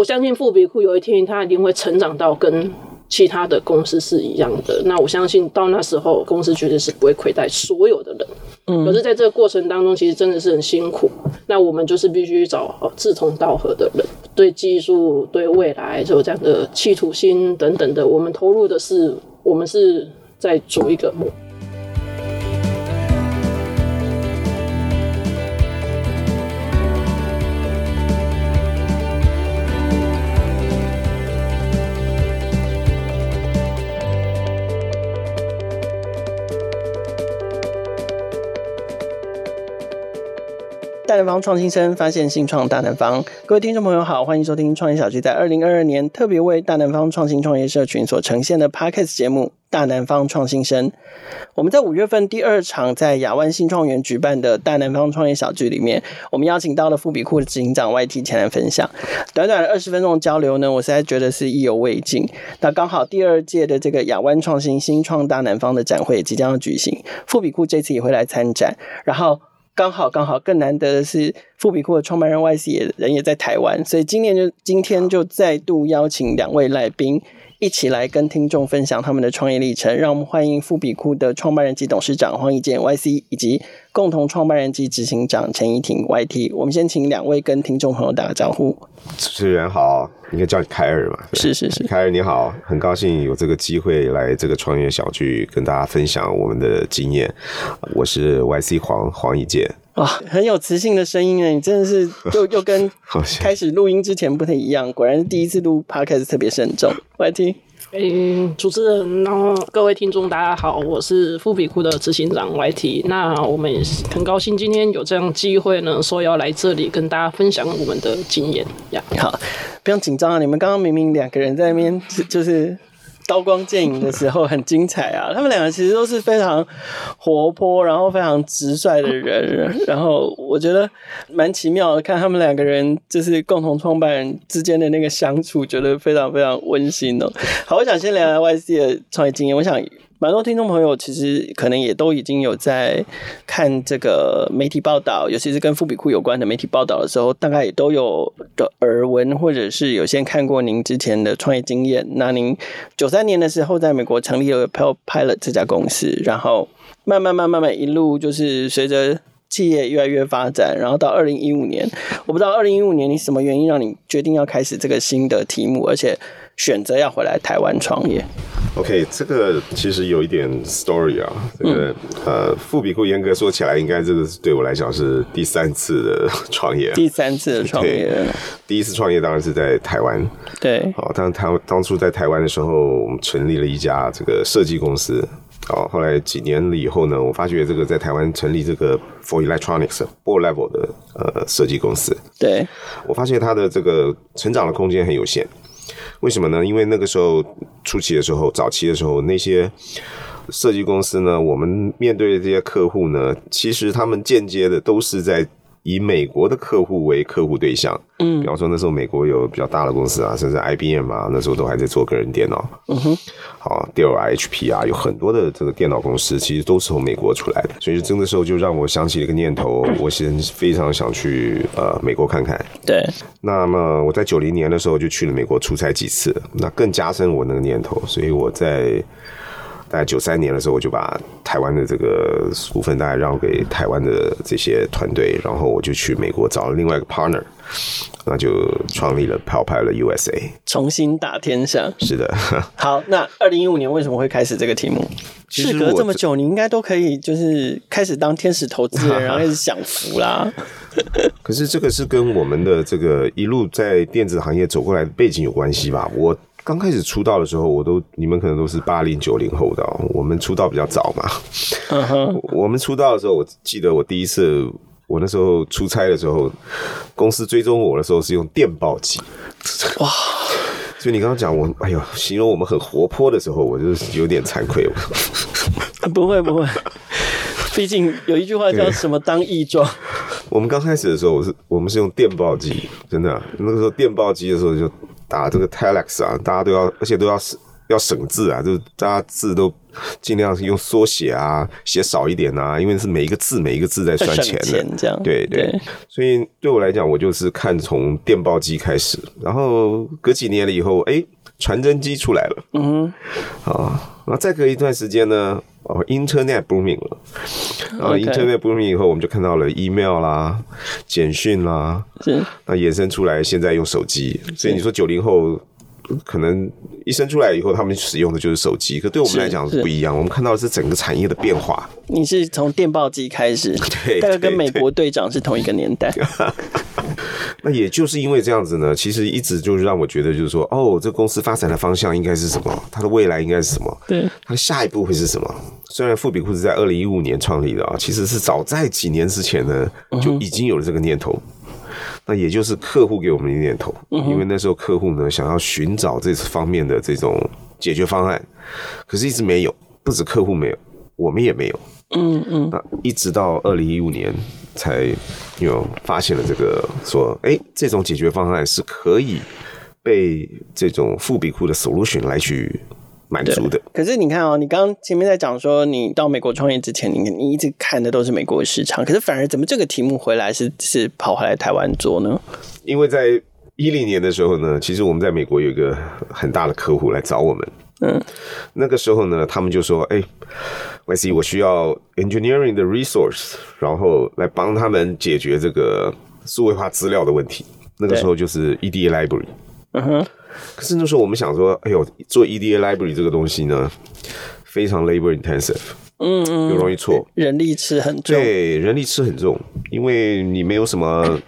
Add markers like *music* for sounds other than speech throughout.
我相信富比库有一天它一定会成长到跟其他的公司是一样的。那我相信到那时候，公司绝对是不会亏待所有的人。嗯，可是在这个过程当中，其实真的是很辛苦。那我们就是必须找志同道合的人，对技术、对未来就有这样的企图心等等的，我们投入的是，我们是在组一个大南方创新生，发现新创大南方。各位听众朋友好，欢迎收听创业小聚在二零二二年特别为大南方创新创业社群所呈现的 Podcast 节目《大南方创新生》。我们在五月份第二场在亚湾新创园举办的大南方创业小聚里面，我们邀请到了富比库的执行长 YT 前来分享。短短的二十分钟交流呢，我实在觉得是意犹未尽。那刚好第二届的这个亚湾创新新创大南方的展会即将要举行，富比库这次也会来参展，然后。刚好刚好，更难得的是，富比库的创办人 YC 也人也在台湾，所以今年就今天就再度邀请两位来宾一起来跟听众分享他们的创业历程。让我们欢迎富比库的创办人及董事长黄宜健 YC，以及共同创办人及执行长陈怡婷 YT。我们先请两位跟听众朋友打个招呼。主持人好。应该叫你凯尔嘛？是是是，凯尔你好，很高兴有这个机会来这个创业小聚，跟大家分享我们的经验。我是 YC 黄黄以健。哇，很有磁性的声音诶，你真的是 *laughs* 又又跟开始录音之前不太一样，果然是第一次录 Podcast 特别慎重。YT。诶、欸，主持人，然后各位听众，大家好，我是富比库的执行长 YT。那我们也是很高兴今天有这样机会呢，说要来这里跟大家分享我们的经验呀。好，不用紧张啊，你们刚刚明明两个人在那边，就是。刀光剑影的时候很精彩啊！*laughs* 他们两个其实都是非常活泼，然后非常直率的人。然后我觉得蛮奇妙的，看他们两个人就是共同创办人之间的那个相处，觉得非常非常温馨哦。好，我想先聊聊 YC 的创业经验。我想。蛮多听众朋友其实可能也都已经有在看这个媒体报道，尤其是跟富比库有关的媒体报道的时候，大概也都有的耳闻，或者是有先看过您之前的创业经验。那您九三年的时候在美国成立了 Pilot 这家公司，然后慢慢慢慢慢一路就是随着企业越来越发展，然后到二零一五年，我不知道二零一五年你什么原因让你决定要开始这个新的题目，而且选择要回来台湾创业。OK，这个其实有一点 story 啊。这个、嗯、呃，富比库严格说起来，应该这个对我来讲是第三次的创业。第三次的创业。第一次创业当然是在台湾。对。好，当台当初在台湾的时候，我们成立了一家这个设计公司。好，后来几年了以后呢，我发觉这个在台湾成立这个 For Electronics Board Level 的呃设计公司。对。我发现它的这个成长的空间很有限。为什么呢？因为那个时候初期的时候，早期的时候，那些设计公司呢，我们面对的这些客户呢，其实他们间接的都是在以美国的客户为客户对象。嗯，比方说那时候美国有比较大的公司啊，甚至 IBM 啊，那时候都还在做个人电脑。嗯哼，好，Dell 啊，HP 啊，有很多的这个电脑公司，其实都是从美国出来的。所以真的时候就让我想起了一个念头，我现在非常想去呃美国看看。对，那么我在九零年的时候就去了美国出差几次，那更加深我那个念头。所以我在。大概九三年的时候，我就把台湾的这个股份大概让给台湾的这些团队，然后我就去美国找了另外一个 partner，那就创立了 PailPilot USA，重新打天下。是的。*laughs* 好，那二零一五年为什么会开始这个题目？事隔这么久，你应该都可以就是开始当天使投资人，*laughs* 然后开始享福啦。*laughs* 可是这个是跟我们的这个一路在电子行业走过来的背景有关系吧？我。刚开始出道的时候，我都你们可能都是八零九零后的，我们出道比较早嘛。Uh huh. 我们出道的时候，我记得我第一次，我那时候出差的时候，公司追踪我的时候是用电报机。哇！所以你刚刚讲我，哎呦，形容我们很活泼的时候，我就是有点惭愧。不会不会，毕竟有一句话叫什么“当益壮”。我们刚开始的时候，我是我们是用电报机，真的，那个时候电报机的时候就。打这个 telex 啊，大家都要，而且都要要省字啊，就是大家字都尽量是用缩写啊，写少一点啊，因为是每一个字每一个字在算钱的，钱这样对对，对。所以对我来讲，我就是看从电报机开始，然后隔几年了以后，哎，传真机出来了，嗯，啊，然后再隔一段时间呢，哦，Internet booming 了，然后 Internet booming 以后，我们就看到了 email 啦、简讯啦，是，那衍生出来现在用手机，所以你说九零后。可能一生出来以后，他们使用的就是手机。可对我们来讲是不一样。我们看到的是整个产业的变化。你是从电报机开始，*laughs* 对，大概跟美国队长是同一个年代。*laughs* 那也就是因为这样子呢，其实一直就是让我觉得，就是说，哦，这公司发展的方向应该是什么？它的未来应该是什么？对，它的下一步会是什么？虽然富比库是在二零一五年创立的啊，其实是早在几年之前呢，就已经有了这个念头。那也就是客户给我们点点头，因为那时候客户呢想要寻找这方面的这种解决方案，可是一直没有，不止客户没有，我们也没有。嗯嗯。那一直到二零一五年才有发现了这个，说哎，这种解决方案是可以被这种富比库的 solution 来去。满足的。可是你看哦，你刚刚前面在讲说，你到美国创业之前，你你一直看的都是美国市场，可是反而怎么这个题目回来是是跑回来台湾做呢？因为在一零年的时候呢，其实我们在美国有一个很大的客户来找我们，嗯，那个时候呢，他们就说，哎，YC，我需要 engineering 的 resource，然后来帮他们解决这个数位化资料的问题。那个时候就是 EDA library，嗯哼。可是那时候我们想说，哎呦，做 EDA library 这个东西呢，非常 labor intensive，嗯嗯，又容易错，人力吃很重，对，人力吃很重，因为你没有什么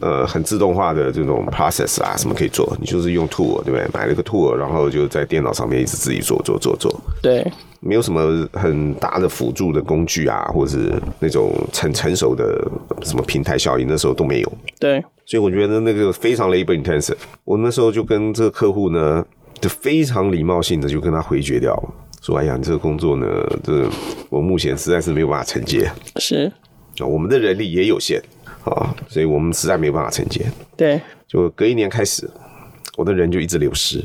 呃很自动化的这种 process 啊，什么可以做，你就是用 tool，对不对？买了个 tool，然后就在电脑上面一直自己做做做做，对，没有什么很大的辅助的工具啊，或者是那种很成熟的什么平台效应，那时候都没有，对。所以我觉得那个非常 labor intensive，我那时候就跟这个客户呢，就非常礼貌性的就跟他回绝掉。了，说：“哎呀，你这个工作呢，这我目前实在是没有办法承接。”是。啊，我们的人力也有限啊，所以我们实在没有办法承接。对，就隔一年开始，我的人就一直流失。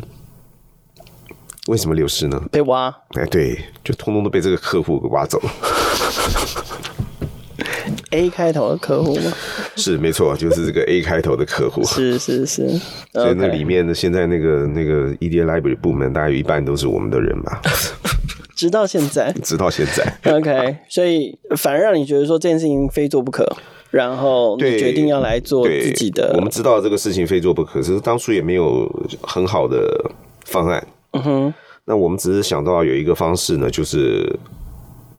为什么流失呢？被挖。哎，对，就通通都被这个客户给挖走了。A 开头的客户吗？*laughs* 是没错，就是这个 A 开头的客户。是是是，所以那里面的现在那个那个 EDA Library 部门，大概有一半都是我们的人吧。*laughs* 直到现在，直到现在。OK，所以反而让你觉得说这件事情非做不可，然后你决定要来做自己的。我们知道这个事情非做不可，只是当初也没有很好的方案。嗯哼，那我们只是想到有一个方式呢，就是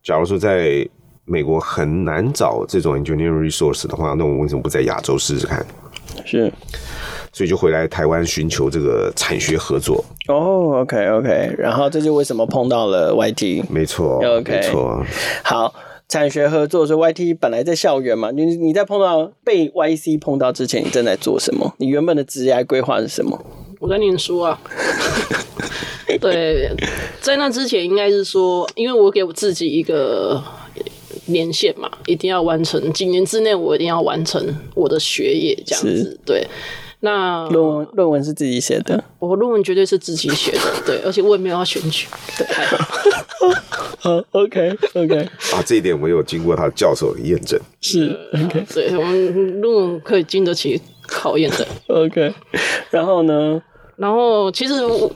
假如说在。美国很难找这种 engineering resource 的话，那我们为什么不在亚洲试试看？是，所以就回来台湾寻求这个产学合作。哦、oh，OK OK，然后这就为什么碰到了 YT？没错，OK，没错。好，产学合作，所以 YT 本来在校园嘛，你你在碰到被 YC 碰到之前，你正在做什么？你原本的职业规划是什么？我在念书啊。*laughs* 对，在那之前应该是说，因为我给我自己一个。年限嘛，一定要完成，几年之内我一定要完成我的学业，这样子。对，那论文论文是自己写的，我论文绝对是自己写的，*laughs* 对，而且我也没有要选举。对，好，OK OK，啊，这一点我有经过他教授的验证，是 OK，对，我们论文可以经得起考验的，OK。然后呢？然后其实，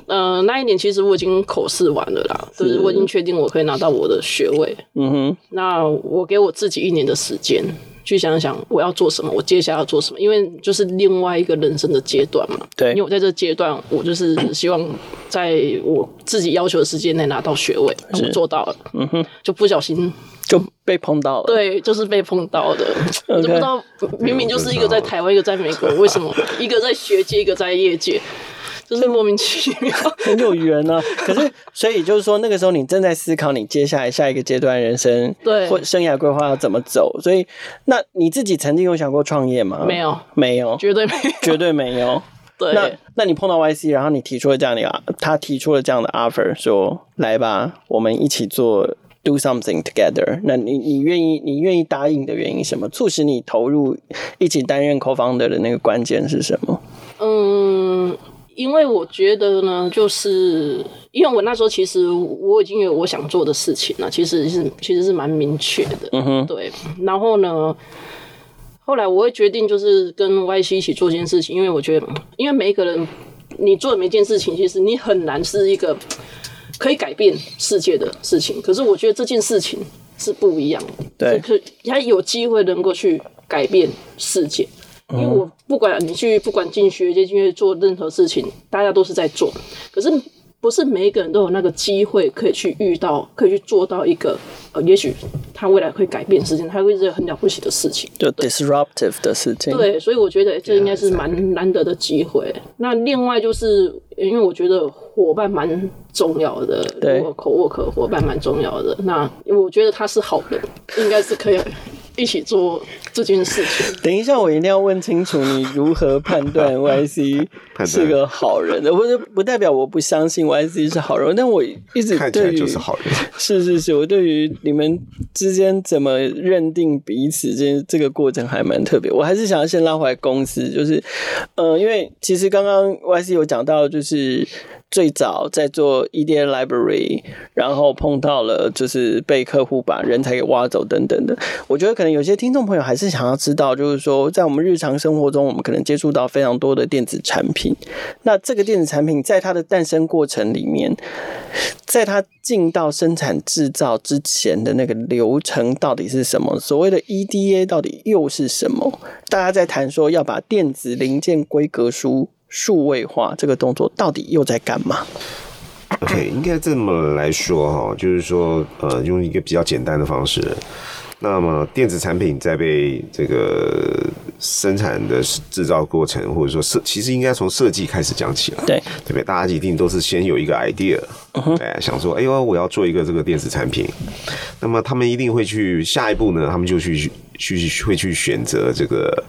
呃，那一年其实我已经口试完了啦，就是我已经确定我可以拿到我的学位。嗯哼，那我给我自己一年的时间去想想我要做什么，我接下来要做什么，因为就是另外一个人生的阶段嘛。对，因为我在这阶段，我就是 *coughs* 希望在我自己要求的时间内拿到学位，我做到了。嗯哼，就不小心就被碰到了。对，就是被碰到的。就不知道，明明就是一个在台湾，一个在美国，为什么一个在学界，一个在业界？就是莫名其妙，*laughs* 很有缘啊。可是，所以就是说，那个时候你正在思考你接下来下一个阶段人生对或生涯规划要怎么走。所以，那你自己曾经有想过创业吗？没有，没有，绝对没有，绝对没有。对，那那你碰到 YC，然后你提出了这样的一个，他提出了这样的 offer，说来吧，我们一起做 do something together。那你你愿意你愿意答应的原因是什么？促使你投入一起担任 co-founder 的那个关键是什么？嗯。因为我觉得呢，就是因为我那时候其实我已经有我想做的事情了，其实是其实是蛮明确的，嗯哼，对。然后呢，后来我会决定就是跟 YC 一起做这件事情，因为我觉得，因为每一个人你做的每件事情，其实你很难是一个可以改变世界的事情，可是我觉得这件事情是不一样的，对，可他有机会能够去改变世界。因为我不管你去不管进学界进去做任何事情，大家都是在做，可是不是每一个人都有那个机会可以去遇到，可以去做到一个呃，也许他未来会改变事情，他会是很了不起的事情，就 disruptive 的事情。对，所以我觉得这应该是蛮难得的机会。那另外就是因为我觉得伙伴蛮重要的，对，co-work 伙伴蛮重要的。那我觉得他是好人，应该是可以。一起做这件事情。等一下，我一定要问清楚，你如何判断 YC 是个好人的？不是不代表我不相信 YC 是好人，但我一直对于就是好人。*laughs* 是是是，我对于你们之间怎么认定彼此这这个过程还蛮特别。我还是想要先拉回来公司，就是呃，因为其实刚刚 YC 有讲到，就是。最早在做 EDA library，然后碰到了就是被客户把人才给挖走等等的。我觉得可能有些听众朋友还是想要知道，就是说在我们日常生活中，我们可能接触到非常多的电子产品。那这个电子产品在它的诞生过程里面，在它进到生产制造之前的那个流程到底是什么？所谓的 EDA 到底又是什么？大家在谈说要把电子零件规格书。数位化这个动作到底又在干嘛？OK，应该这么来说哈，就是说，呃，用一个比较简单的方式，那么电子产品在被这个生产的制造过程，或者说设，其实应该从设计开始讲起来，对，对不对？大家一定都是先有一个 idea，哎、uh 想说，哎呦，我要做一个这个电子产品，那么他们一定会去下一步呢，他们就去去会去选择这个，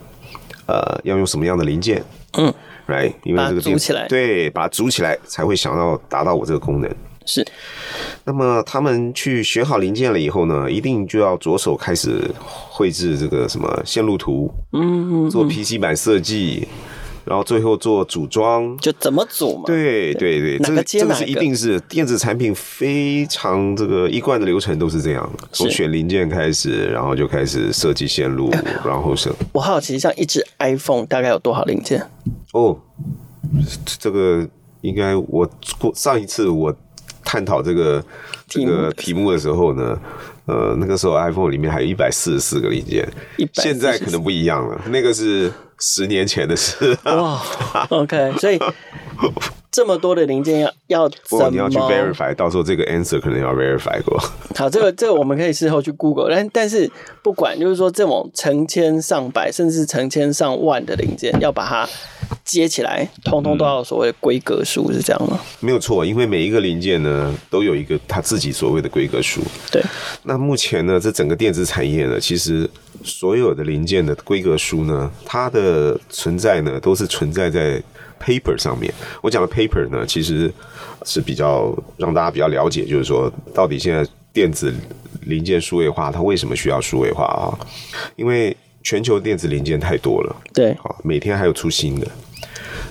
呃，要用什么样的零件，嗯。Right, 因为这个组起来，对，把它组起来才会想要达到我这个功能。是，那么他们去选好零件了以后呢，一定就要着手开始绘制这个什么线路图，嗯，嗯，做 PC 板设计，然后最后做组装，就怎么组嘛？对对对，这个这个是一定是电子产品非常这个一贯的流程都是这样，从选零件开始，然后就开始设计线路，然后是。我好奇，像一只 iPhone 大概有多少零件？哦，这个应该我过上一次我探讨这个这个题目的时候呢，呃，那个时候 iPhone 里面还有一百四十四个零件，现在可能不一样了，那个是十年前的事。哇，OK，所以。*laughs* 这么多的零件要要怎么？你要去 verify，到时候这个 answer 可能要 verify 过。好，这个 *laughs* 这个我们可以事后去 Google，但但是不管就是说这种成千上百甚至成千上万的零件，要把它接起来，通通都要所谓的规格书，是这样吗？没有错，因为每一个零件呢都有一个它自己所谓的规格书。对。那目前呢，这整个电子产业呢，其实所有的零件的规格书呢，它的存在呢，都是存在在。Paper 上面，我讲的 paper 呢，其实是比较让大家比较了解，就是说到底现在电子零件数位化，它为什么需要数位化啊？因为全球电子零件太多了，对，好，每天还有出新的，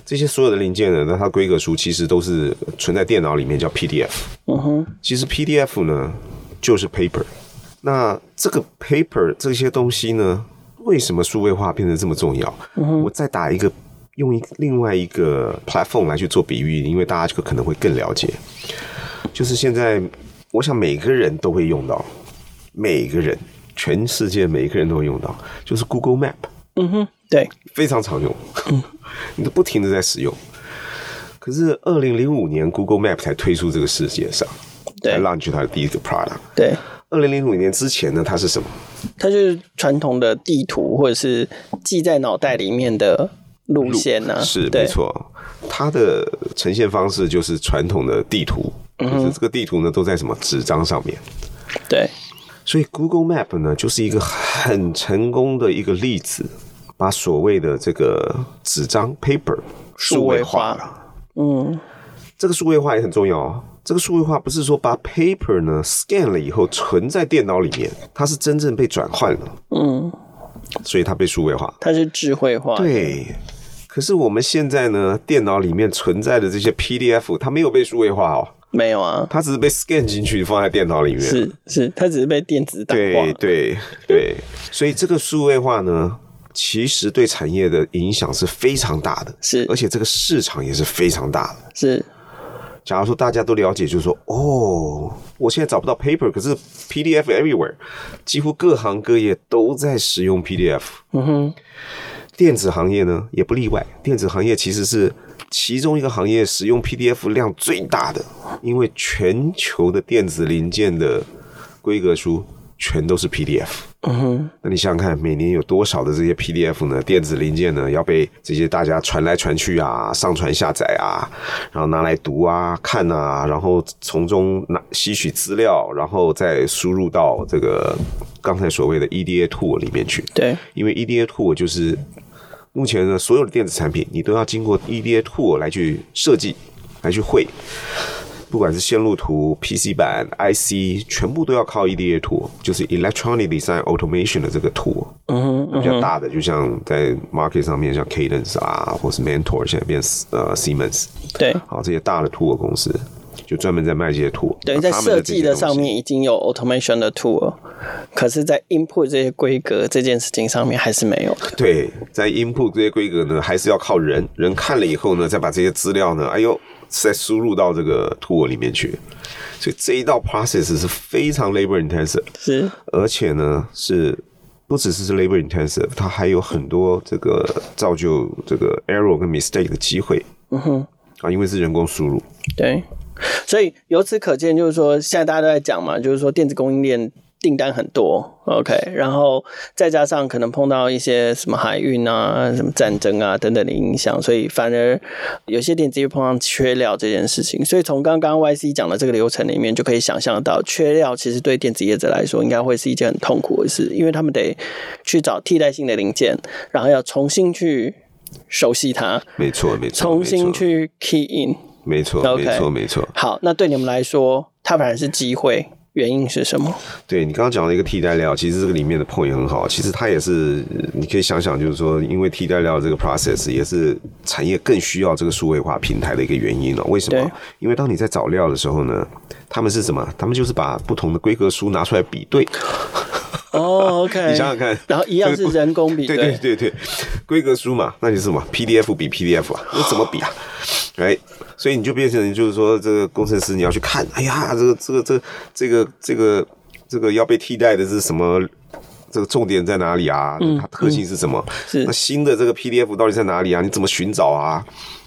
这些所有的零件呢，那它规格书其实都是存在电脑里面叫 PDF，嗯哼，其实 PDF 呢就是 paper，那这个 paper 这些东西呢，为什么数位化变得这么重要？嗯，我再打一个。用一另外一个 platform 来去做比喻，因为大家这个可能会更了解。就是现在，我想每个人都会用到，每个人，全世界每一个人都会用到，就是 Google Map。嗯哼，对，非常常用，你都不停的在使用。可是，二零零五年 Google Map 才推出这个世界上，对 launch 它的第一个 product。对，二零零五年之前呢，它是什么？它就是传统的地图，或者是记在脑袋里面的。路线呢、啊？是没错，它的呈现方式就是传统的地图，嗯，就是这个地图呢都在什么纸张上面。对，所以 Google Map 呢就是一个很成功的一个例子，把所谓的这个纸张 paper 数位化了。嗯，这个数位化也很重要啊。这个数位化不是说把 paper 呢 scan 了以后存在电脑里面，它是真正被转换了。嗯，所以它被数位化，它是智慧化。对。可是我们现在呢，电脑里面存在的这些 PDF，它没有被数位化哦。没有啊，它只是被 scan 进去放在电脑里面。是是，它只是被电子档化。对对对，所以这个数位化呢，其实对产业的影响是非常大的。是，而且这个市场也是非常大的。是。假如说大家都了解，就是说，哦，我现在找不到 paper，可是 PDF everywhere，几乎各行各业都在使用 PDF。嗯哼。电子行业呢，也不例外。电子行业其实是。其中一个行业使用 PDF 量最大的，因为全球的电子零件的规格书全都是 PDF。嗯哼，那你想想看，每年有多少的这些 PDF 呢？电子零件呢，要被这些大家传来传去啊，上传下载啊，然后拿来读啊、看啊，然后从中拿吸取资料，然后再输入到这个刚才所谓的 EDA tool 里面去。对，因为 EDA tool 就是。目前呢，所有的电子产品你都要经过 EDA tool 来去设计，来去绘，不管是线路图、PC 版、IC，全部都要靠 EDA tool，就是 Electronic Design Automation 的这个 tool。嗯哼，比较大的，就像在 market 上面，像 Cadence 啊，或是 Mentor，现在变呃 Siemens。对，好，这些大的 tool 公司。就专门在卖这些 tool，等于在设计的上面已经有 automation 的 tool，可是，在 input 这些规格这件事情上面还是没有。对，在 input 这些规格呢，还是要靠人，人看了以后呢，再把这些资料呢，哎呦，再输入到这个 tool 里面去。所以这一道 process 是非常 labor intensive，是，而且呢，是不只是是 labor intensive，它还有很多这个造就这个 error 跟 mistake 的机会。嗯哼，啊，因为是人工输入。对。所以由此可见，就是说现在大家都在讲嘛，就是说电子供应链订单很多，OK，然后再加上可能碰到一些什么海运啊、什么战争啊等等的影响，所以反而有些电子业碰上缺料这件事情。所以从刚刚 YC 讲的这个流程里面，就可以想象到，缺料其实对电子业者来说，应该会是一件很痛苦的事，因为他们得去找替代性的零件，然后要重新去熟悉它，没错，没错，重新去 key in。没错没错，没错。好，那对你们来说，它反而是机会，原因是什么？对，你刚刚讲的一个替代料，其实这个里面的 point 也很好。其实它也是，你可以想想，就是说，因为替代料这个 process 也是产业更需要这个数位化平台的一个原因了。为什么？因为当你在找料的时候呢，他们是什么？他们就是把不同的规格书拿出来比对。哦、oh,，OK，*laughs* 你想想看，然后一样是人工比对，对对对对，规格书嘛，那就是什么？PDF 比 PDF 啊，那怎么比啊？哎、所以你就变成就是说，这个工程师你要去看，哎呀，这个这个这这个这个这个要被替代的是什么？这个重点在哪里啊？它特性是什么？是那新的这个 PDF 到底在哪里啊？你怎么寻找啊？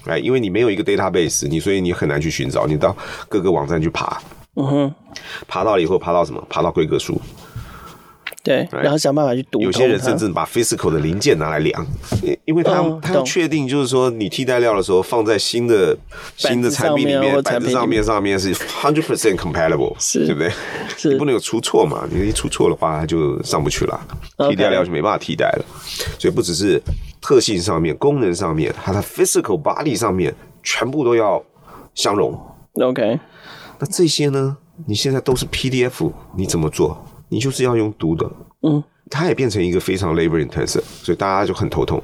哎，因为你没有一个 database，你所以你很难去寻找，你到各个网站去爬，嗯哼，爬到了以后爬到什么？爬到规格书。对，然后想办法去读。有些人甚至把 physical 的零件拿来量，因为他、哦、他要确定，就是说你替代料的时候放在新的新的产品里面，板子上面上面是 hundred percent compatible，是，对不对？是，你不能有出错嘛？你一出错的话，它就上不去了，替代料就没办法替代了。所以不只是特性上面、功能上面，它的 physical body 上面全部都要相容。OK，那这些呢？你现在都是 PDF，你怎么做？你就是要用读的，嗯，它也变成一个非常 labor intensive，所以大家就很头痛，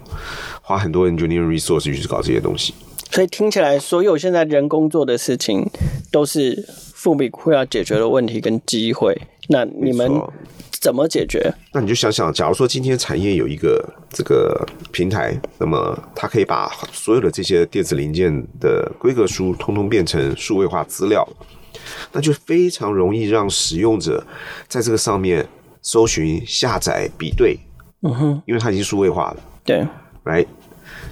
花很多 engineering resource 去搞这些东西。所以听起来，所有现在人工做的事情，都是富比会要解决的问题跟机会。那你们怎么解决？那你就想想，假如说今天产业有一个这个平台，那么它可以把所有的这些电子零件的规格书，通通变成数位化资料。那就非常容易让使用者在这个上面搜寻、下载、比对，嗯哼，因为它已经数位化了，对，来，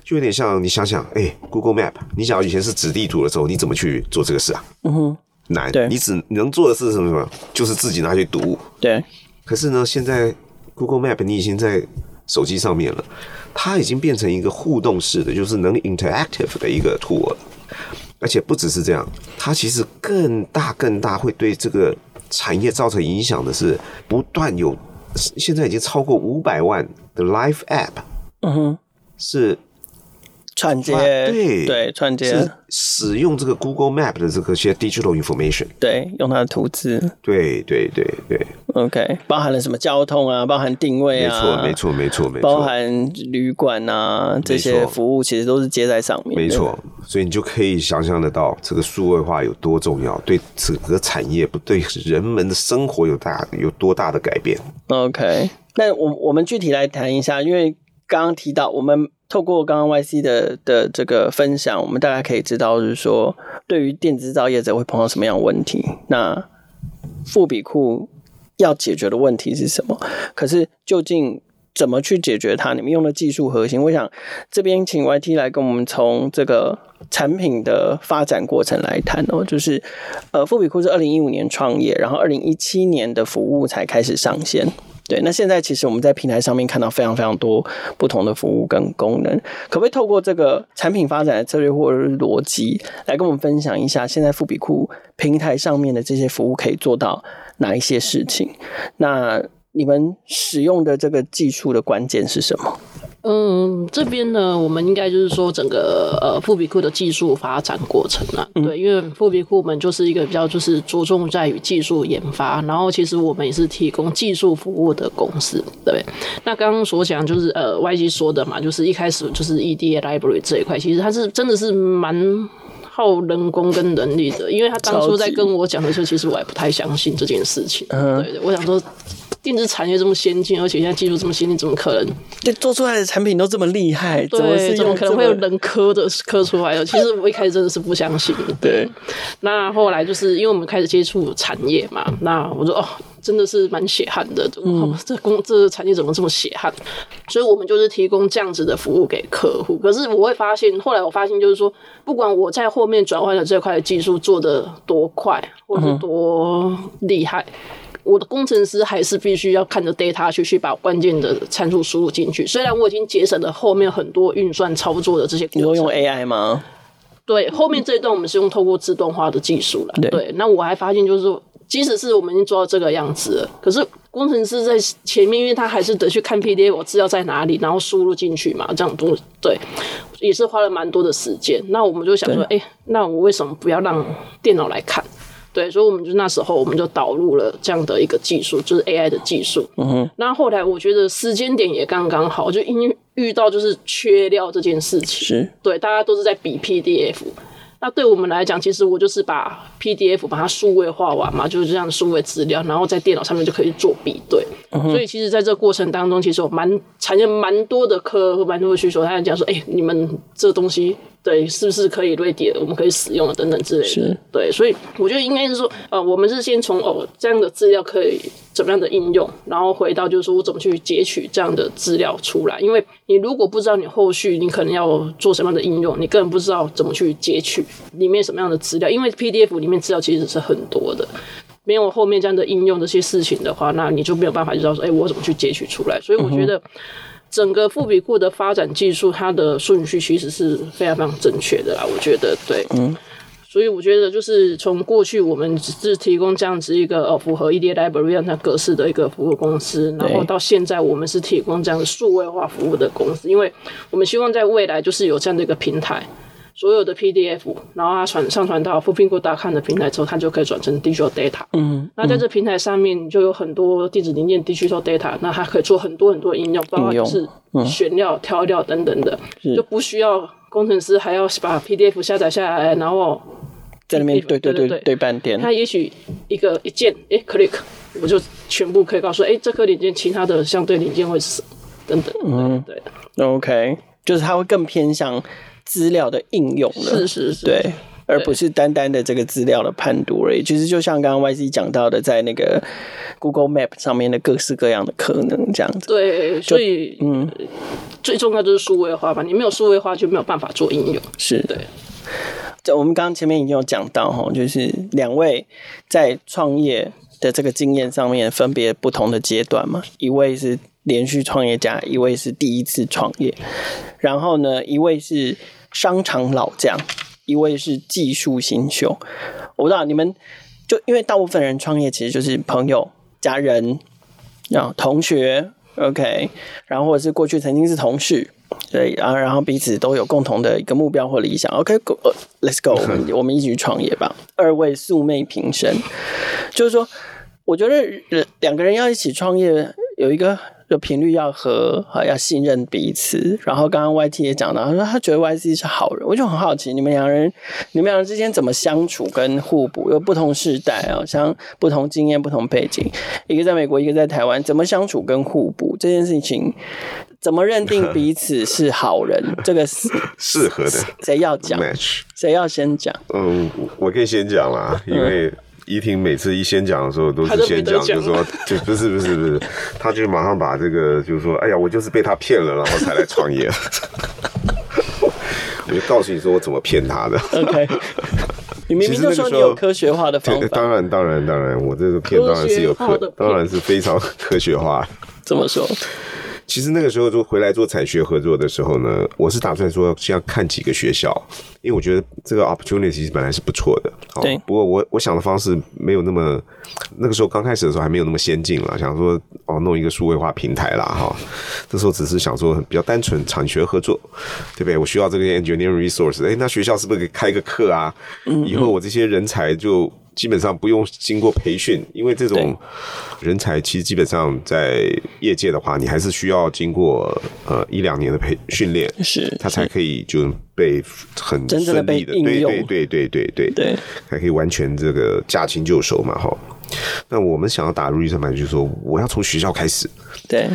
就有点像你想想，哎、欸，Google Map，你想以前是指地图的时候，你怎么去做这个事啊？嗯哼，难，对，你只能做的是什么什么？就是自己拿去读，对。可是呢，现在 Google Map 你已经在手机上面了，它已经变成一个互动式的，就是能 interactive 的一个 tool 了。而且不只是这样，它其实更大更大会对这个产业造成影响的是，不断有现在已经超过五百万的 Life App，嗯哼，是串接，对。对，串接。使用这个 Google Map 的这个些 digital information，对，用它的图资，对对对对，OK，包含了什么交通啊，包含定位啊，没错没错没错没错，包含旅馆啊这些服务，其实都是接在上面，没错，所以你就可以想象得到这个数位化有多重要，对整个产业不对人们的生活有大有多大的改变。OK，那我我们具体来谈一下，因为刚刚提到我们。透过刚刚 YC 的的这个分享，我们大概可以知道，就是说，对于电子制造业者会碰到什么样的问题。那富比库要解决的问题是什么？可是究竟怎么去解决它？你们用的技术核心，我想这边请 YT 来跟我们从这个产品的发展过程来谈哦。就是呃，富比库是二零一五年创业，然后二零一七年的服务才开始上线。对，那现在其实我们在平台上面看到非常非常多不同的服务跟功能，可不可以透过这个产品发展的策略或者是逻辑来跟我们分享一下，现在富比库平台上面的这些服务可以做到哪一些事情？那你们使用的这个技术的关键是什么？嗯，这边呢，我们应该就是说整个呃富比库的技术发展过程啊，嗯、对，因为富比库我们就是一个比较就是着重在于技术研发，然后其实我们也是提供技术服务的公司，对。那刚刚所讲就是呃 Y G 说的嘛，就是一开始就是 EDA library 这一块，其实它是真的是蛮耗人工跟能力的，因为他当初在跟我讲的时候，其实我也不太相信这件事情，对，我想说。电子产业这么先进，而且现在技术这么先进，怎么可能？对，做出来的产品都这么厉害，对，怎么，怎么可能会有人磕的磕出来的？其实我一开始真的是不相信。*laughs* 对，那后来就是因为我们开始接触产业嘛，那我说哦，真的是蛮血汗的，这工这个产业怎么这么血汗？所以我们就是提供这样子的服务给客户。可是我会发现，后来我发现就是说，不管我在后面转换的这块技术做的多快，或者多厉害。嗯我的工程师还是必须要看着 data 去去把关键的参数输入进去。虽然我已经节省了后面很多运算操作的这些，你都用 AI 吗？对，后面这一段我们是用透过自动化的技术了。对，对，那我还发现就是说，即使是我们已经做到这个样子了，可是工程师在前面，因为他还是得去看 PDF 资料在哪里，然后输入进去嘛，这样东对，也是花了蛮多的时间。那我们就想说，哎、欸，那我为什么不要让电脑来看？对，所以我们就那时候我们就导入了这样的一个技术，就是 AI 的技术。嗯哼。那后来我觉得时间点也刚刚好，就因为遇到就是缺料这件事情。是。对，大家都是在比 PDF。那对我们来讲，其实我就是把 PDF 把它数位化完嘛，就是这样的数位资料，然后在电脑上面就可以做比对。所以其实在这个过程当中，其实我蛮产生蛮多的客户蛮多的需求，他讲说：“哎、欸，你们这东西。”对，是不是可以 ready 的？我们可以使用了等等之类的。是对，所以我觉得应该是说，呃，我们是先从哦这样的资料可以怎么样的应用，然后回到就是说我怎么去截取这样的资料出来。因为你如果不知道你后续你可能要做什么样的应用，你根本不知道怎么去截取里面什么样的资料。因为 PDF 里面资料其实是很多的，没有后面这样的应用这些事情的话，那你就没有办法知道说，哎，我怎么去截取出来。所以我觉得。嗯整个富比库的发展技术，它的顺序其实是非常非常正确的啦。我觉得，对，嗯，所以我觉得就是从过去我们只是提供这样子一个呃符合 EDA library 它格式的一个服务公司，然后到现在我们是提供这样的数位化服务的公司，因为我们希望在未来就是有这样的一个平台。所有的 PDF，然后它传上传到富比库大看的平台之后，它就可以转成 digital data。嗯，那在这平台上面就有很多电子零件 digital data，那它可以做很多很多应用，包括就是选料、调料等等的，就不需要工程师还要把 PDF 下载下来，然后在里面对对对对半天。它也许一个一键哎 click，我就全部可以告诉哎这颗零件其他的相对零件会是什么等等。嗯，对，OK，就是它会更偏向。资料的应用了，是是是，对，而不是单单的这个资料的判读而已。其实就像刚刚 YC 讲到的，在那个 Google Map 上面的各式各样的可能这样子。对，所以嗯，最重要就是数位化吧。你没有数位化，就没有办法做应用。是对。就我们刚刚前面已经有讲到哈，就是两位在创业的这个经验上面分别不同的阶段嘛，一位是。连续创业家，一位是第一次创业，然后呢，一位是商场老将，一位是技术新秀。我不知道你们就因为大部分人创业其实就是朋友、家人、然后同学，OK，然后或者是过去曾经是同事，对啊，然后彼此都有共同的一个目标或理想。OK，Go，Let's go，我们 *laughs* 我们一起去创业吧。二位素昧平生，就是说，我觉得两个人要一起创业，有一个。就频率要合，好要信任彼此。然后刚刚 YT 也讲到，他说他觉得 YC 是好人，我就很好奇，你们两人，你们两人之间怎么相处跟互补？有不同世代啊，像不同经验、不同背景，一个在美国，一个在台湾，怎么相处跟互补这件事情，怎么认定彼 *laughs* 此是好人？这个是 *laughs* 适合的，谁要讲？谁要先讲？嗯，我可以先讲啦，因为。依婷每次一先讲的时候，都是先讲，就是说，*laughs* 就不是不是不是，他就马上把这个，就是说，哎呀，我就是被他骗了，然后才来创业。*laughs* 我就告诉你说，我怎么骗他的。OK，*laughs* 你明明就说你有科学化的方法。当然当然当然，我这个骗当然是有科，当然是非常科学化。怎么说？其实那个时候就回来做产学合作的时候呢，我是打算说先要看几个学校，因为我觉得这个 opportunity 本来是不错的。对。不过我我想的方式没有那么，那个时候刚开始的时候还没有那么先进了，想说哦弄一个数位化平台啦哈。这时候只是想说比较单纯产学合作，对不对？我需要这个 engineering resource，哎，那学校是不是可以开个课啊？以后我这些人才就。基本上不用经过培训，因为这种人才其实基本上在业界的话，你还是需要经过呃一两年的培训练，是他才可以就被很顺利的，对对对对对对对，才可以完全这个驾轻就熟嘛哈。那我们想要打入预算盘，就是说我要从学校开始，对，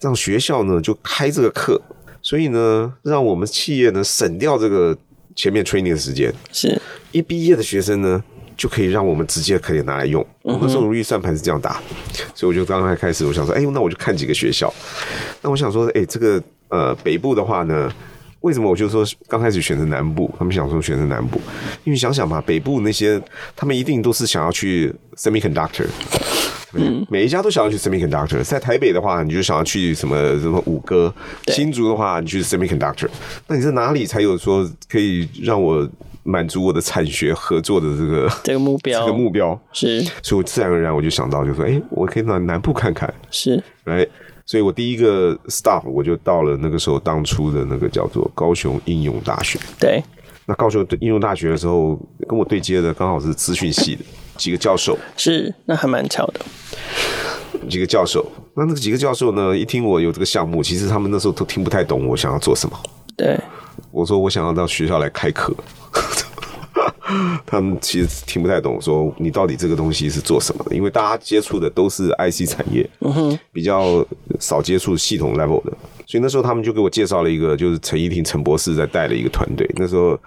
让学校呢就开这个课，所以呢，让我们企业呢省掉这个前面 training 的时间，是一毕业的学生呢。就可以让我们直接可以拿来用。我们这种如意算盘是这样打，所以我就刚刚开始，我想说，哎，那我就看几个学校。那我想说，哎，这个呃北部的话呢，为什么我就说刚开始选择南部？他们想说选择南部，因为想想嘛，北部那些他们一定都是想要去 semiconductor。嗯，每一家都想要去 semiconductor。在台北的话，你就想要去什么什么五哥；新竹的话，你去 semiconductor。那你在哪里才有说可以让我满足我的产学合作的这个 *laughs* 这个目标？这个目标是，所以我自然而然我就想到，就说，哎、欸，我可以到南部看看。是，来，所以我第一个 stop 我就到了那个时候当初的那个叫做高雄应用大学。对，那高雄应用大学的时候，跟我对接的刚好是资讯系的。几个教授是，那还蛮巧的。几个教授，那那个几个教授呢？一听我有这个项目，其实他们那时候都听不太懂我想要做什么。对，我说我想要到学校来开课，*laughs* 他们其实听不太懂，说你到底这个东西是做什么的？因为大家接触的都是 IC 产业，比较少接触系统 level 的，所以那时候他们就给我介绍了一个，就是陈怡婷陈博士在带的一个团队。那时候，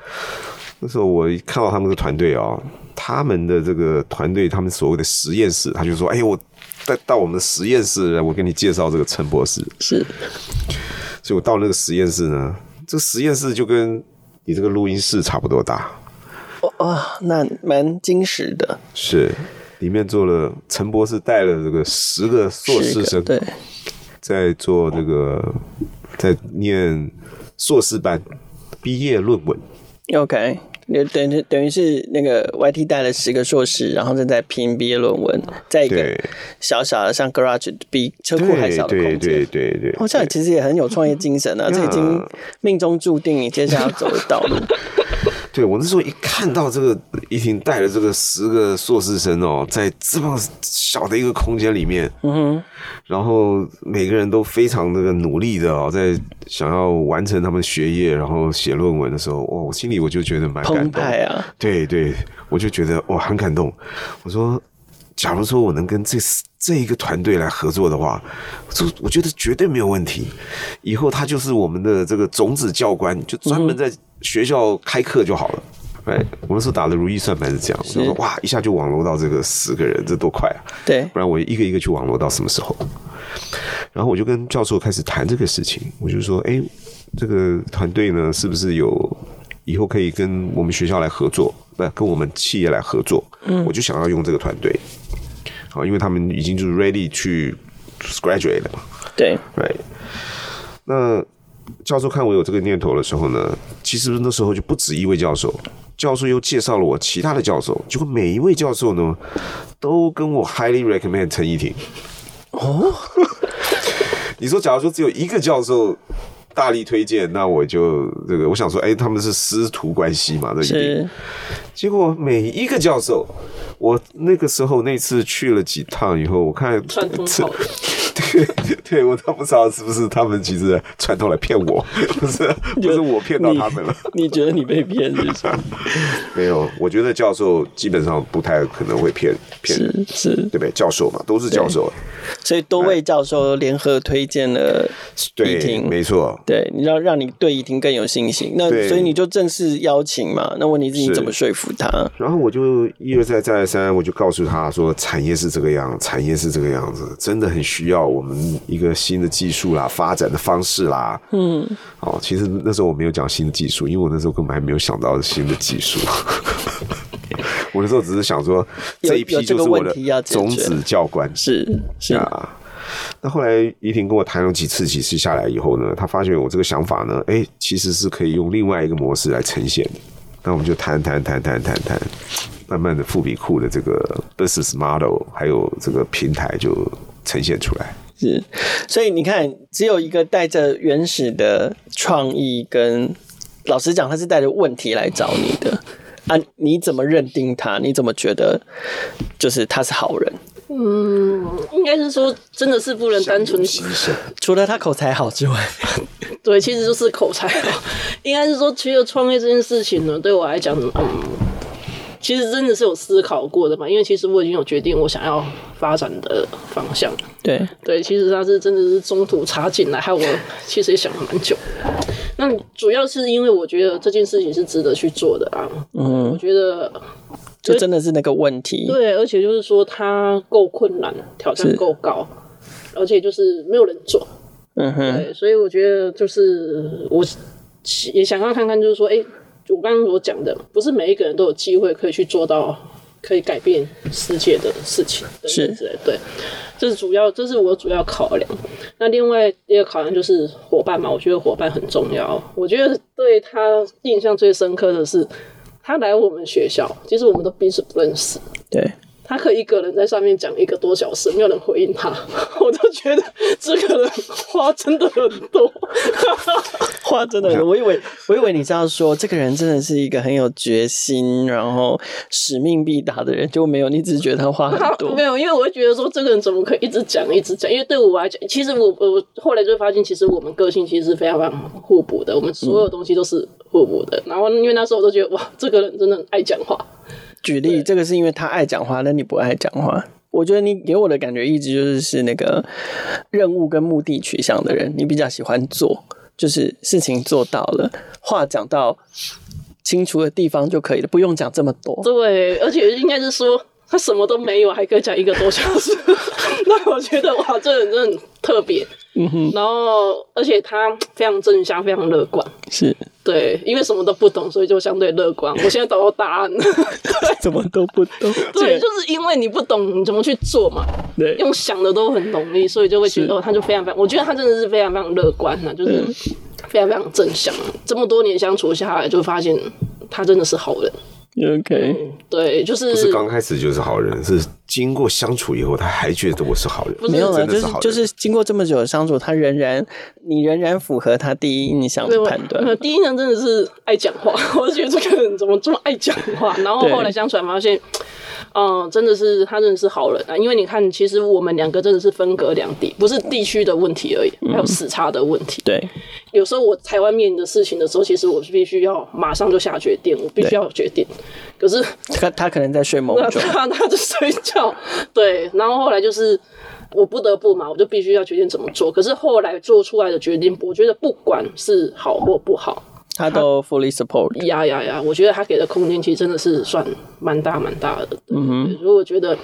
那时候我一看到他们的团队啊。他们的这个团队，他们所谓的实验室，他就说：“哎，我带到我们的实验室，我给你介绍这个陈博士。”是，所以我到那个实验室呢，这个实验室就跟你这个录音室差不多大。哇、哦，那蛮精实的。是，里面做了陈博士带了这个十个硕士生，对，在做这个在念硕士班毕业论文。OK。等于等于是那个 YT 带了十个硕士，然后正在拼毕业论文，在一个小小的像 garage 比车库还小的空间，对对对对。好像其实也很有创业精神啊，这已经命中注定你接下来要走的道路。*laughs* 对，我那时候一看到这个一婷带了这个十个硕士生哦，在这么小的一个空间里面，嗯哼，然后每个人都非常那个努力的哦，在想要完成他们学业，然后写论文的时候，哇，我心里我就觉得蛮感动啊。对对，我就觉得哇，很感动。我说，假如说我能跟这这一个团队来合作的话，就我觉得绝对没有问题。以后他就是我们的这个种子教官，就专门在。学校开课就好了，哎，我们是打的如意算盘是这样，我说哇，一下就网络到这个十个人，这多快啊！对，不然我一个一个去网络到什么时候？然后我就跟教授开始谈这个事情，我就说，哎，这个团队呢，是不是有以后可以跟我们学校来合作，不，跟我们企业来合作？嗯，我就想要用这个团队，好，因为他们已经就是 ready 去 graduate 了嘛。对，right，那。教授看我有这个念头的时候呢，其实那时候就不止一位教授，教授又介绍了我其他的教授，结果每一位教授呢，都跟我 highly recommend 陈怡婷。哦，*laughs* 你说假如说只有一个教授大力推荐，那我就这个，我想说，哎、欸，他们是师徒关系嘛，这一定。结果每一个教授，我那个时候那次去了几趟以后，我看串通 *laughs* 好对对，我都不知道是不是他们其实串通来骗我，不是不是我骗到他们了。你，你觉得你被骗是不是？*laughs* 没有，我觉得教授基本上不太可能会骗骗人，是是，对不对？教授嘛，都是教授，所以多位教授联合推荐了没错，对，你要让你对怡婷更有信心。那所以你就正式邀请嘛。那问题是你怎么说服他？然后我就一而再再而三，我就告诉他说，产业是这个样，产业是这个样子，真的很需要。我们一个新的技术啦，发展的方式啦，嗯，哦，其实那时候我没有讲新的技术，因为我那时候根本还没有想到新的技术。*laughs* 我那时候只是想说，这一批就是我的种子教官，是是啊。那后来怡婷跟我谈了几次几次下来以后呢，他发现我这个想法呢，哎，其实是可以用另外一个模式来呈现的。那我们就谈谈谈谈谈谈，慢慢的富比库的这个 business model 还有这个平台就呈现出来。是，所以你看，只有一个带着原始的创意，跟老实讲，他是带着问题来找你的啊？你怎么认定他？你怎么觉得就是他是好人？嗯，应该是说，真的是不能单纯，除了他口才好之外，*laughs* 对，其实就是口才好。应该是说，其实创业这件事情呢，对我来讲，嗯。其实真的是有思考过的嘛，因为其实我已经有决定我想要发展的方向。对对，其实他是真的是中途插进来，害我其实也想了蛮久。那主要是因为我觉得这件事情是值得去做的啊。嗯，我觉得就真的是那个问题。对，而且就是说它够困难，挑战够高，而且就是没有人做。嗯哼，对，所以我觉得就是我也想要看看，就是说，哎。我刚刚所讲的，不是每一个人都有机会可以去做到可以改变世界的事情的是对，这是主要，这是我主要考量。那另外一个考量就是伙伴嘛，我觉得伙伴很重要。我觉得对他印象最深刻的是，他来我们学校，其实我们都彼此不认识。对。他可以一个人在上面讲一个多小时，没有人回应他，*laughs* 我就觉得这个人话真的很多，*laughs* 话真的很多。我以为我以为你这样说，这个人真的是一个很有决心，然后使命必达的人，就没有，你只是觉得他话很多。*laughs* 没有，因为我会觉得说，这个人怎么可以一直讲一直讲？因为对我来讲，其实我我后来就发现，其实我们个性其实是非常非常互补的，我们所有东西都是互补的。嗯、然后因为那时候我都觉得，哇，这个人真的很爱讲话。举例，这个是因为他爱讲话，那你不爱讲话。我觉得你给我的感觉一直就是是那个任务跟目的取向的人，你比较喜欢做，就是事情做到了，话讲到清楚的地方就可以了，不用讲这么多。对，而且应该是说他什么都没有，还可以讲一个多小时，*laughs* 那我觉得哇，这个人真的很特别。嗯哼，然后而且他非常正向，非常乐观。是。对，因为什么都不懂，所以就相对乐观。我现在找到答案了，*laughs* 什么都不懂。对，就是因为你不懂，你怎么去做嘛？对，用想的都很容易，所以就会觉得哦，他就非常非常，我觉得他真的是非常非常乐观呐，就是非常非常正向。这么多年相处下来，就发现他真的是好人。OK，嗯，对，就是不是刚开始就是好人，是经过相处以后，他还觉得我是好人。没有了，就是就是经过这么久的相处，他仍然你仍然符合他第一印象的判断。第一印象真的是爱讲话，*laughs* 我就觉得这个人怎么这么爱讲话，然后后来相处发现。嗯，真的是他真的是好人啊！因为你看，其实我们两个真的是分隔两地，不是地区的问题而已，还有时差的问题。对，有时候我台湾面临的事情的时候，其实我是必须要马上就下决定，我必须要有决定。可是他他可能在睡梦中，他 *laughs* 他在睡觉。对，然后后来就是我不得不嘛，我就必须要决定怎么做。可是后来做出来的决定，我觉得不管是好或不好。他都 fully support。呀呀呀！我觉得他给的空间其实真的是算蛮大蛮大的。嗯哼。所以我觉得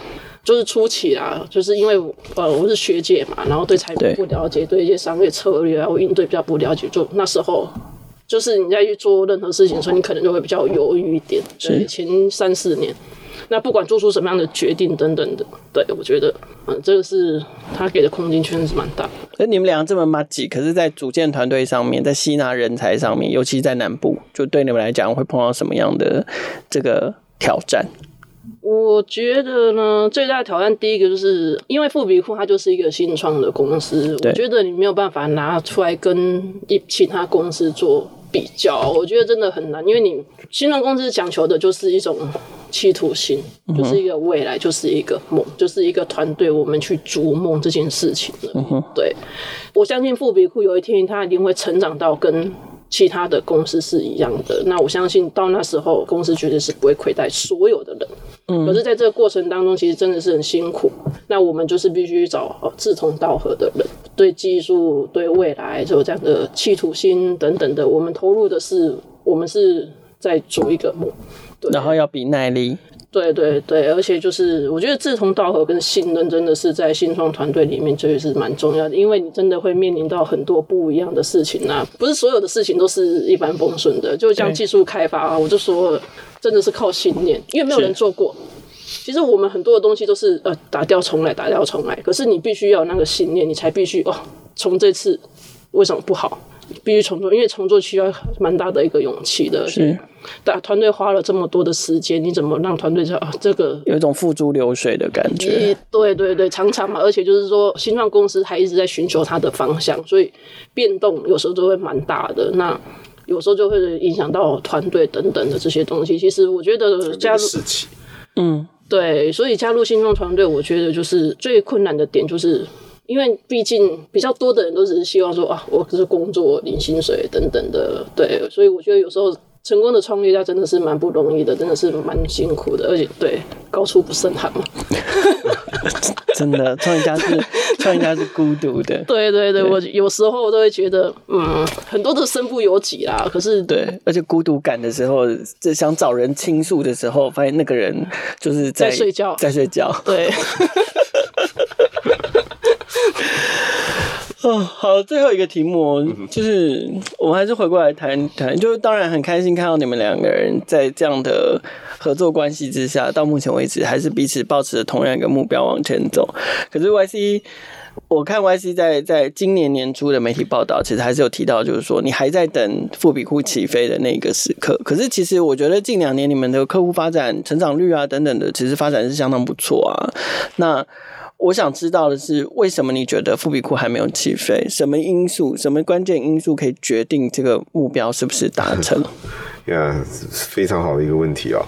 就是初期啊，就是因为呃我是学姐嘛，然后对财务不了解，对，对一些商业策略啊，我应对比较不了解，就那时候就是你在去做任何事情的时候，你可能就会比较犹豫一点。对，前三四年。那不管做出什么样的决定等等的，对，我觉得，嗯，这个是他给的空间确实是蛮大的。那你们俩这么麻吉，可是，在组建团队上面，在吸纳人才上面，尤其在南部，就对你们来讲会碰到什么样的这个挑战？我觉得呢，最大的挑战第一个就是因为富比库它就是一个新创的公司，我觉得你没有办法拿出来跟一其他公司做比较，我觉得真的很难，因为你新人公司讲求的就是一种企图心，就是一个未来，就是一个梦，就是一个团队，我们去逐梦这件事情的。对，我相信富比库有一天它一定会成长到跟。其他的公司是一样的，那我相信到那时候，公司绝对是不会亏待所有的人。嗯，可是在这个过程当中，其实真的是很辛苦。那我们就是必须找志同道合的人，对技术、对未来，就有这样的企图心等等的。我们投入的是，我们是在逐一个梦。对，然后要比耐力。对对对，而且就是我觉得志同道合跟信任真的是在新创团队里面就是蛮重要的，因为你真的会面临到很多不一样的事情啊，不是所有的事情都是一帆风顺的。就像技术开发啊，我就说真的是靠信念，因为没有人做过。其实我们很多的东西都是呃打掉重来，打掉重来，可是你必须要有那个信念，你才必须哦，从这次为什么不好？必须重做，因为重做需要蛮大的一个勇气的。是，大团队花了这么多的时间，你怎么让团队知道啊？这个有一种付诸流水的感觉。对对对，常常嘛，而且就是说，新创公司还一直在寻求它的方向，所以变动有时候都会蛮大的。那有时候就会影响到团队等等的这些东西。其实我觉得加入，嗯，对，所以加入新创团队，我觉得就是最困难的点就是。因为毕竟比较多的人都只是希望说啊，我只是工作领薪水等等的，对，所以我觉得有时候成功的创业家真的是蛮不容易的，真的是蛮辛苦的，而且对高处不胜寒嘛。*laughs* 真的，创业家是创业家是孤独的。对对对，对我有时候我都会觉得，嗯，很多都身不由己啦。可是对，而且孤独感的时候，就想找人倾诉的时候，发现那个人就是在，在睡觉，在睡觉。对。哦，好，最后一个题目就是，我们还是回过来谈谈，就是当然很开心看到你们两个人在这样的合作关系之下，到目前为止还是彼此抱持着同样一个目标往前走。可是 YC，我看 YC 在在今年年初的媒体报道，其实还是有提到，就是说你还在等富比库起飞的那个时刻。可是其实我觉得近两年你们的客户发展、成长率啊等等的，其实发展是相当不错啊。那我想知道的是，为什么你觉得富比库还没有起飞？什么因素、什么关键因素可以决定这个目标是不是达成？*laughs* 呀，非常好的一个问题啊！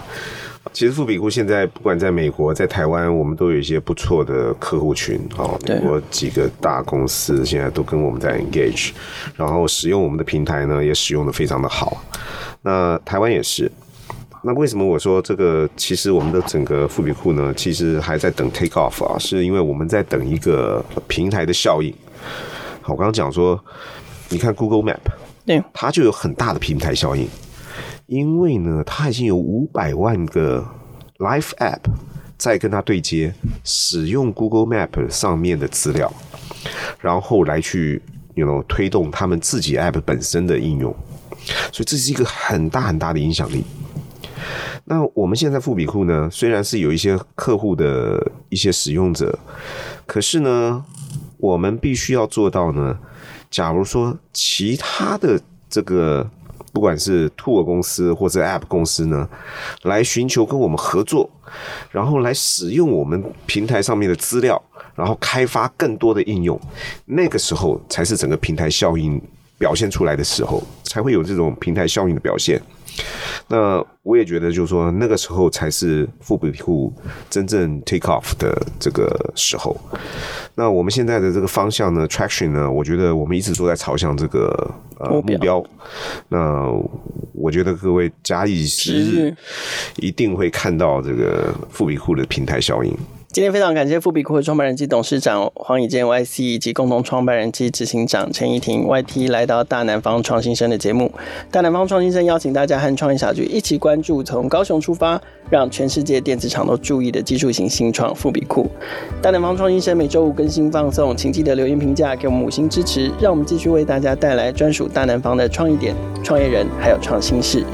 其实富比库现在不管在美国、在台湾，我们都有一些不错的客户群啊。美国几个大公司现在都跟我们在 engage，然后使用我们的平台呢，也使用的非常的好。那台湾也是。那为什么我说这个？其实我们的整个富比库呢，其实还在等 take off 啊，是因为我们在等一个平台的效应。好，我刚刚讲说，你看 Google Map，对，它就有很大的平台效应，因为呢，它已经有五百万个 Life App 在跟它对接，使用 Google Map 上面的资料，然后来去，you know，推动他们自己 App 本身的应用，所以这是一个很大很大的影响力。那我们现在富比库呢，虽然是有一些客户的一些使用者，可是呢，我们必须要做到呢，假如说其他的这个不管是 TOE 公司或者 app 公司呢，来寻求跟我们合作，然后来使用我们平台上面的资料，然后开发更多的应用，那个时候才是整个平台效应表现出来的时候，才会有这种平台效应的表现。那我也觉得，就是说，那个时候才是富比库真正 take off 的这个时候。那我们现在的这个方向呢，traction 呢，我觉得我们一直都在朝向这个呃目标。那我觉得各位假以时日，一定会看到这个富比库的平台效应。今天非常感谢富比库的创办人及董事长黄以坚 YC 以及共同创办人及执行长陈怡婷 YT 来到大南方创新生的节目。大南方创新生邀请大家和创业小聚一起关注从高雄出发，让全世界电子厂都注意的技术型新创富比库。大南方创新生每周五更新放送，请记得留言评价给我们五星支持，让我们继续为大家带来专属大南方的创意点、创业人还有创新事。